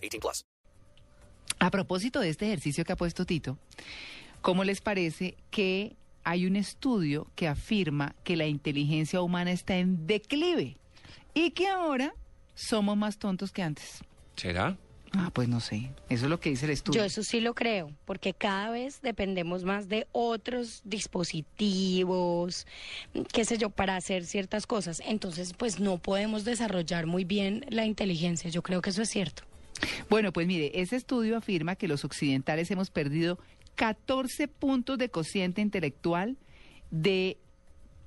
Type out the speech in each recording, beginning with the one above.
18 plus. A propósito de este ejercicio que ha puesto Tito, ¿cómo les parece que hay un estudio que afirma que la inteligencia humana está en declive y que ahora somos más tontos que antes? ¿Será? Ah, pues no sé. Eso es lo que dice el estudio. Yo eso sí lo creo, porque cada vez dependemos más de otros dispositivos, qué sé yo, para hacer ciertas cosas. Entonces, pues no podemos desarrollar muy bien la inteligencia. Yo creo que eso es cierto. Bueno, pues mire, ese estudio afirma que los occidentales hemos perdido 14 puntos de cociente intelectual de,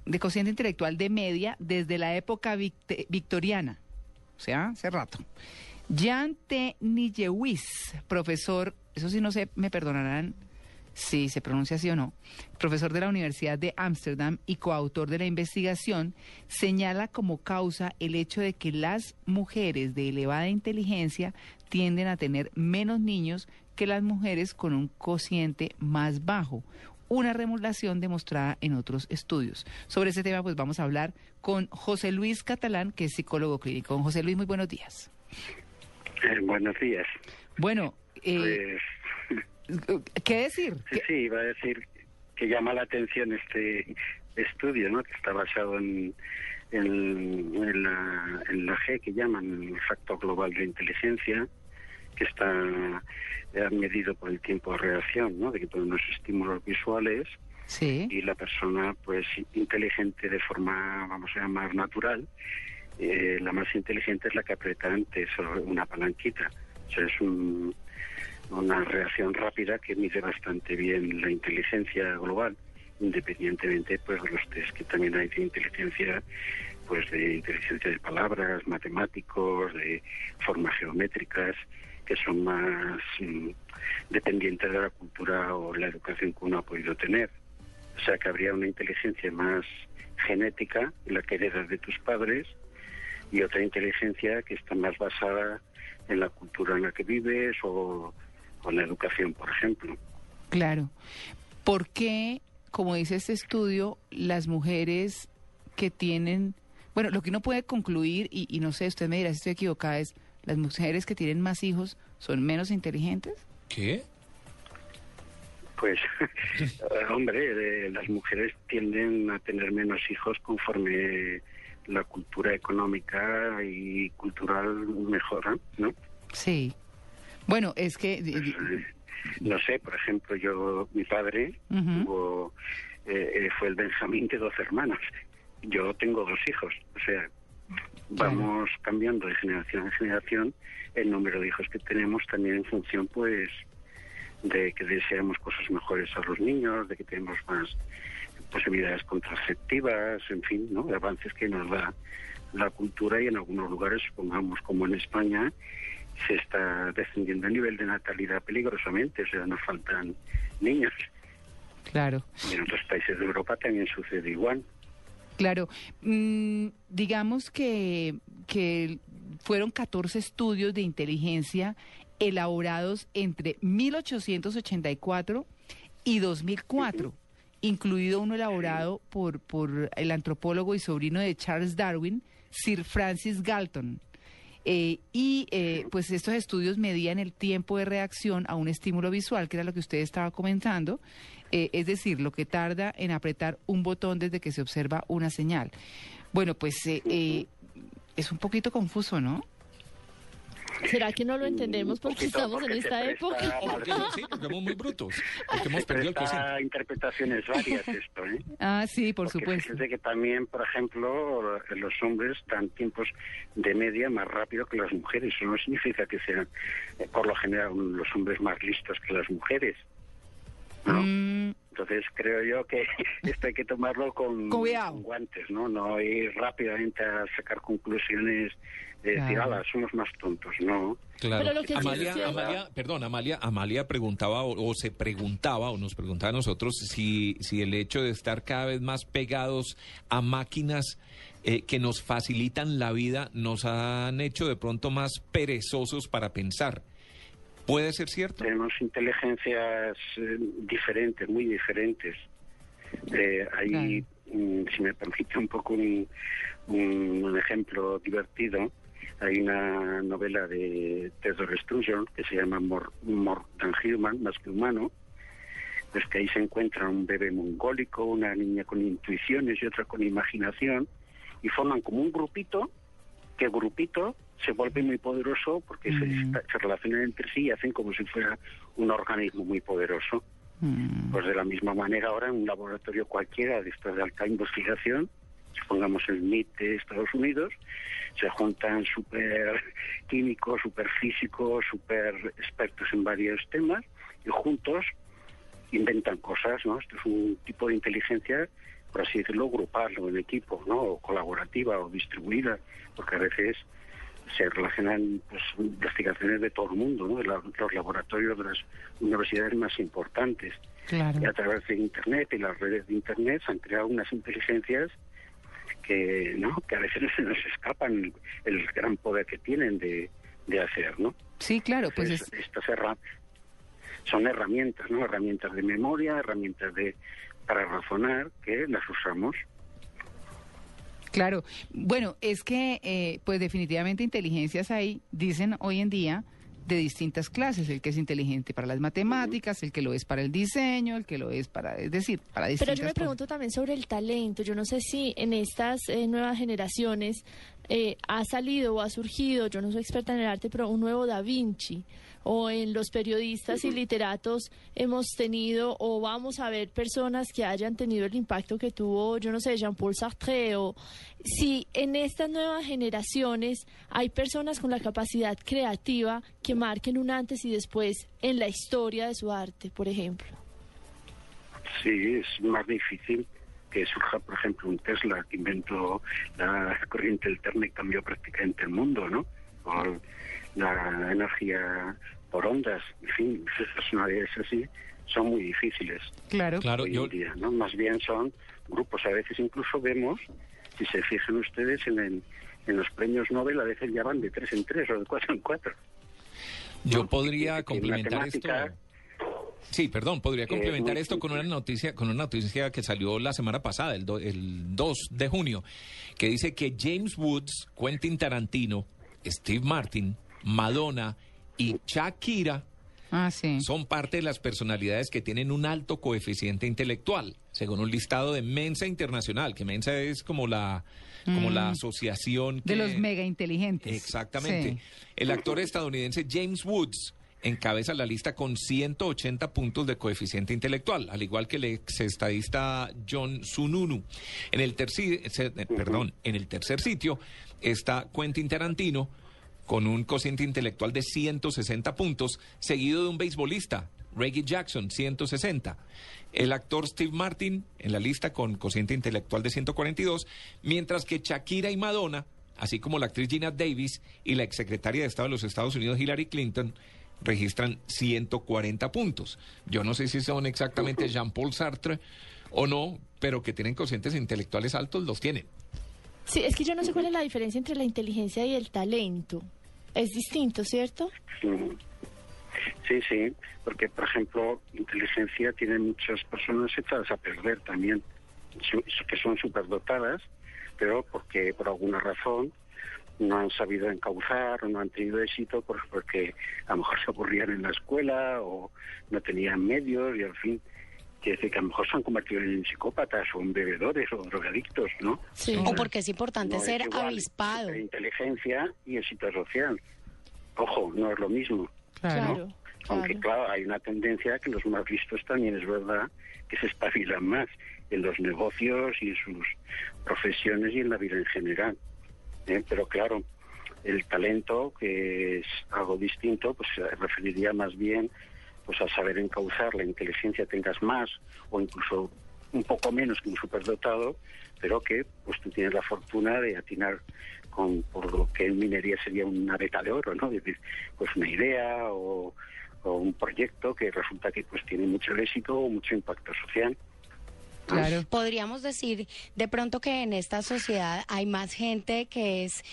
de cociente intelectual de media desde la época vict- victoriana, o sea, hace rato. Jan T. Nijewis, profesor, eso sí no sé, me perdonarán si se pronuncia así o no, profesor de la Universidad de Ámsterdam y coautor de la investigación, señala como causa el hecho de que las mujeres de elevada inteligencia tienden a tener menos niños que las mujeres con un cociente más bajo, una remodelación demostrada en otros estudios. Sobre ese tema pues vamos a hablar con José Luis Catalán, que es psicólogo clínico. Don José Luis, muy buenos días. Eh, buenos días. Bueno, eh, Pues, ¿qué decir? sí, sí, iba a decir que llama la atención este estudio, ¿no? Que está basado en, en, en la, en la G, que llaman el factor global de inteligencia, que está eh, medido por el tiempo de reacción, ¿no? De que todos unos estímulos visuales Sí. y la persona, pues, inteligente de forma, vamos a llamar, natural, eh, la más inteligente es la que aprieta antes sobre una palanquita. O sea, es un- una reacción rápida que mide bastante bien la inteligencia global, independientemente pues de los test que también hay de inteligencia, pues de inteligencia de palabras, matemáticos, de formas geométricas, que son más mm, dependientes de la cultura o la educación que uno ha podido tener. O sea, que habría una inteligencia más genética, la que heredas de tus padres, y otra inteligencia que está más basada en la cultura en la que vives o, o en la educación, por ejemplo. Claro. ¿Por qué, como dice este estudio, las mujeres que tienen, bueno, lo que uno puede concluir, y, y no sé, usted me dirá si estoy equivocada, es las mujeres que tienen más hijos son menos inteligentes? ¿Qué? Pues, hombre, eh, las mujeres tienden a tener menos hijos conforme la cultura económica y cultural mejora, ¿no? Sí. Bueno, es que... di- No sé, por ejemplo, yo, mi padre tuvo, eh, eh, fue el Benjamín de dos hermanos. Yo tengo dos hijos, o sea, vamos cambiando de generación en generación el número de hijos que tenemos también en función, pues, de que deseamos cosas mejores a los niños, de que tenemos más posibilidades contraceptivas, en fin, ¿no? Avances que nos da la cultura y en algunos lugares, supongamos como en España, se está descendiendo el nivel de natalidad peligrosamente, o sea, nos faltan niños. claro. Y en otros países de Europa también sucede igual. Claro, mm, digamos que, que fueron 14 estudios de inteligencia elaborados entre 1884 y 2004, incluido uno elaborado por, por el antropólogo y sobrino de Charles Darwin, Sir Francis Galton. Eh, y eh, pues estos estudios medían el tiempo de reacción a un estímulo visual, que era lo que usted estaba comentando, eh, es decir, lo que tarda en apretar un botón desde que se observa una señal. Bueno, pues eh, eh, es un poquito confuso, ¿no? ¿Será que no lo entendemos porque poquito, estamos porque en esta presta época? O porque, sí, porque somos muy brutos. Porque hemos perdido el cociente. interpretaciones varias esto, ¿eh? Ah, sí, por Porque supuesto. fíjese que también, por ejemplo, los hombres dan tiempos de media más rápido que las mujeres. Eso no significa que sean, eh, por lo general, los hombres más listos que las mujeres. ¿No? Mm, Entonces creo yo que esto hay que tomarlo con, Con guantes, ¿no? No ir rápidamente a sacar conclusiones de decir, Claro. ala, somos más tontos, ¿no? Claro. Pero lo que sí Amalia, cierto- Amalia, perdón, Amalia, Amalia preguntaba o, o se preguntaba o nos preguntaba a nosotros si, si el hecho de estar cada vez más pegados a máquinas eh, que nos facilitan la vida nos han hecho de pronto más perezosos para pensar. ¿Puede ser cierto? Tenemos inteligencias eh, diferentes, muy diferentes. Eh, hay, mm, si me permite un poco un, un- un ejemplo divertido, hay una novela de Theodore Sturgeon que se llama More, More Than Human, más que humano, pues que ahí se encuentra un bebé mongólico, una niña con intuiciones y otra con imaginación, y forman como un grupito, que grupito se vuelve muy poderoso porque se, Mm. se relacionan entre sí y hacen como si fuera un organismo muy poderoso. Mm. Pues de la misma manera ahora en un laboratorio cualquiera de estos de alta investigación, supongamos el MIT de Estados Unidos, se juntan super químicos, super físicos, super expertos en varios temas y juntos inventan cosas, ¿no? Esto es un tipo de inteligencia, por así decirlo, grupal o en equipo, ¿no? O colaborativa o distribuida, porque a veces se relacionan pues, investigaciones de todo el mundo, ¿no? De la- los laboratorios de las universidades más importantes. Claro. Y a través de Internet y las redes de Internet se han creado unas inteligencias que, ¿no? que a veces se nos escapan el gran poder que tienen de, de hacer, ¿no? Sí, claro, pues es, estas herra- son herramientas, ¿no? Herramientas de memoria, herramientas de para razonar que las usamos. Claro, bueno, es que eh, pues definitivamente inteligencias hay, dicen hoy en día, de distintas clases, el que es inteligente para las matemáticas, el que lo es para el diseño, el que lo es para, es decir, para Pero distintas yo me cosas. pregunto también sobre el talento. Yo no sé si en estas eh, nuevas generaciones eh, ha salido o ha surgido, yo no soy experta en el arte, pero un nuevo Da Vinci. O en los periodistas y literatos hemos tenido o vamos a ver personas que hayan tenido el impacto que tuvo, yo no sé, Jean-Paul Sartre. O si en estas nuevas generaciones hay personas con la capacidad creativa que marquen un antes y después en la historia de su arte, por ejemplo. Sí, es más difícil que surja, por ejemplo, un Tesla que inventó la corriente alterna y cambió prácticamente el mundo, ¿no? O la energía por ondas, en fin, esas personalidades así son muy difíciles Claro, Claro, hoy yo, día, ¿no? Más bien son grupos, a veces incluso vemos, si se fijan ustedes en, el- en los premios Nobel, a veces ya van de tres en tres o de cuatro en cuatro. yo ¿no? podría complementar esto. Sí, perdón, podría Eh, complementar esto con una noticia, con una noticia que salió la semana pasada, el, do- el 2 de junio, que dice que James Woods, Quentin Tarantino, Steve Martin, Madonna y Shakira ah, sí. son parte de las personalidades que tienen un alto coeficiente intelectual, según un listado de Mensa Internacional, que Mensa es como la, como la asociación Mm. De que- los mega inteligentes. Exactamente. Sí. El actor estadounidense James Woods encabeza la lista con 180 puntos de coeficiente intelectual, al igual que el ex estadista John Sununu. En el se- eh, perdón, en el tercer sitio está Quentin Tarantino con un cociente intelectual de 160 puntos, seguido de un beisbolista, Reggie Jackson, 160. El actor Steve Martin en la lista con cociente intelectual de 142, mientras que Shakira y Madonna, así como la actriz Gina Davis y la exsecretaria de Estado de los Estados Unidos Hillary Clinton, registran 140 puntos. Yo no sé si son exactamente Jean-Paul Sartre o no, pero que tienen cocientes intelectuales altos, los tienen. Sí, es que yo no sé cuál es la diferencia entre la inteligencia y el talento. Es distinto, ¿cierto? Mm. Sí, sí, porque por ejemplo, inteligencia tiene muchas personas echadas a perder también, su- que son superdotadas, pero porque por alguna razón no han sabido encauzar o no han tenido éxito pues porque a lo mejor se aburrían en la escuela o no tenían medios y al fin, quiere decir que a lo mejor se han convertido en psicópatas o en bebedores o drogadictos, ¿no? Sí. O porque es importante No es ser igual avispado. Inteligencia y éxito social. Ojo, no es lo mismo. Claro. Claro. Aunque claro. claro, hay una tendencia que los más listos también es verdad que se espabilan más en los negocios y en sus profesiones y en la vida en general. ¿Eh? Pero claro, el talento, que es algo distinto, pues se referiría más bien pues al saber encauzar la inteligencia tengas más o incluso un poco menos que un superdotado, pero que pues tú tienes la fortuna de atinar con por lo que en minería sería una beta de oro, ¿no? Es decir, pues una idea o, o un proyecto que resulta que pues tiene mucho éxito o mucho impacto social. Claro. Podríamos decir de pronto que en esta sociedad hay más gente que es,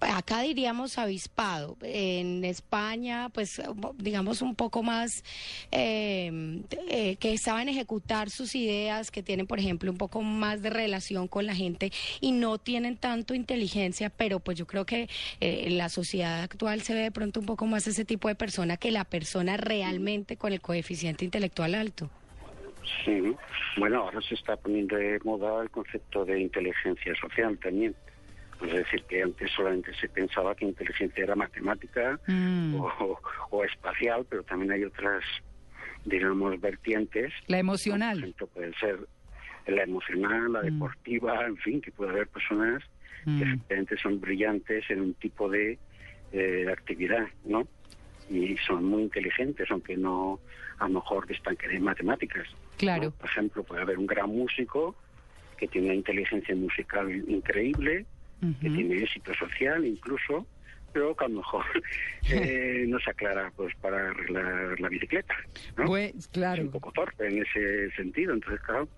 acá diríamos avispado, en España pues digamos un poco más eh, eh, que saben ejecutar sus ideas, que tienen por ejemplo un poco más de relación con la gente y no tienen tanto inteligencia, pero pues yo creo que eh, en la sociedad actual se ve de pronto un poco más ese tipo de persona que la persona realmente con el coeficiente intelectual alto. Sí, bueno, ahora se está poniendo de moda el concepto de inteligencia social también. Es decir, que antes solamente se pensaba que inteligencia era matemática Mm. o, o espacial, pero también hay otras, digamos, vertientes. La emocional. Por ejemplo, puede ser la emocional, la deportiva, en fin, que puede haber personas que Mm. efectivamente son brillantes en un tipo de eh, actividad, ¿no? Y son muy inteligentes, aunque no a lo mejor destacan en matemáticas. Claro. ¿no? Por ejemplo, puede haber un gran músico que tiene una inteligencia musical increíble, que Ujú. tiene éxito social incluso, pero que a lo mejor eh, no se aclara pues para arreglar la bicicleta. ¿no? Pues, Es claro, un poco torpe en ese sentido, entonces claro,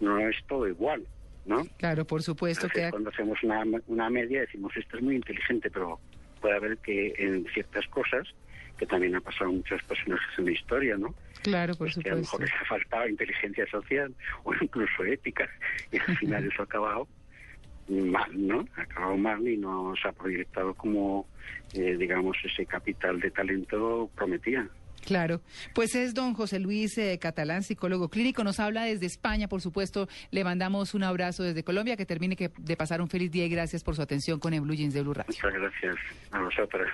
no es todo igual, ¿no? claro, por supuesto Entonces, que cuando hacemos una, una media decimos esto es muy inteligente, pero puede haber que en ciertas cosas, que también ha pasado a muchos personajes en la historia, ¿no? Claro, por Pues que a lo supuesto. mejor les ha faltado inteligencia social o incluso ética, y al final eso ha acabado mal, ¿no? Ha acabado mal y no se ha proyectado como, eh, digamos, ese capital de talento prometía. Claro, pues es don José Luis eh, Catalán, psicólogo clínico, nos habla desde España, por supuesto, le mandamos un abrazo desde Colombia, que termine que, de pasar un feliz día y gracias por su atención con el Blue Jeans de Blue Radio. Muchas gracias a vosotras.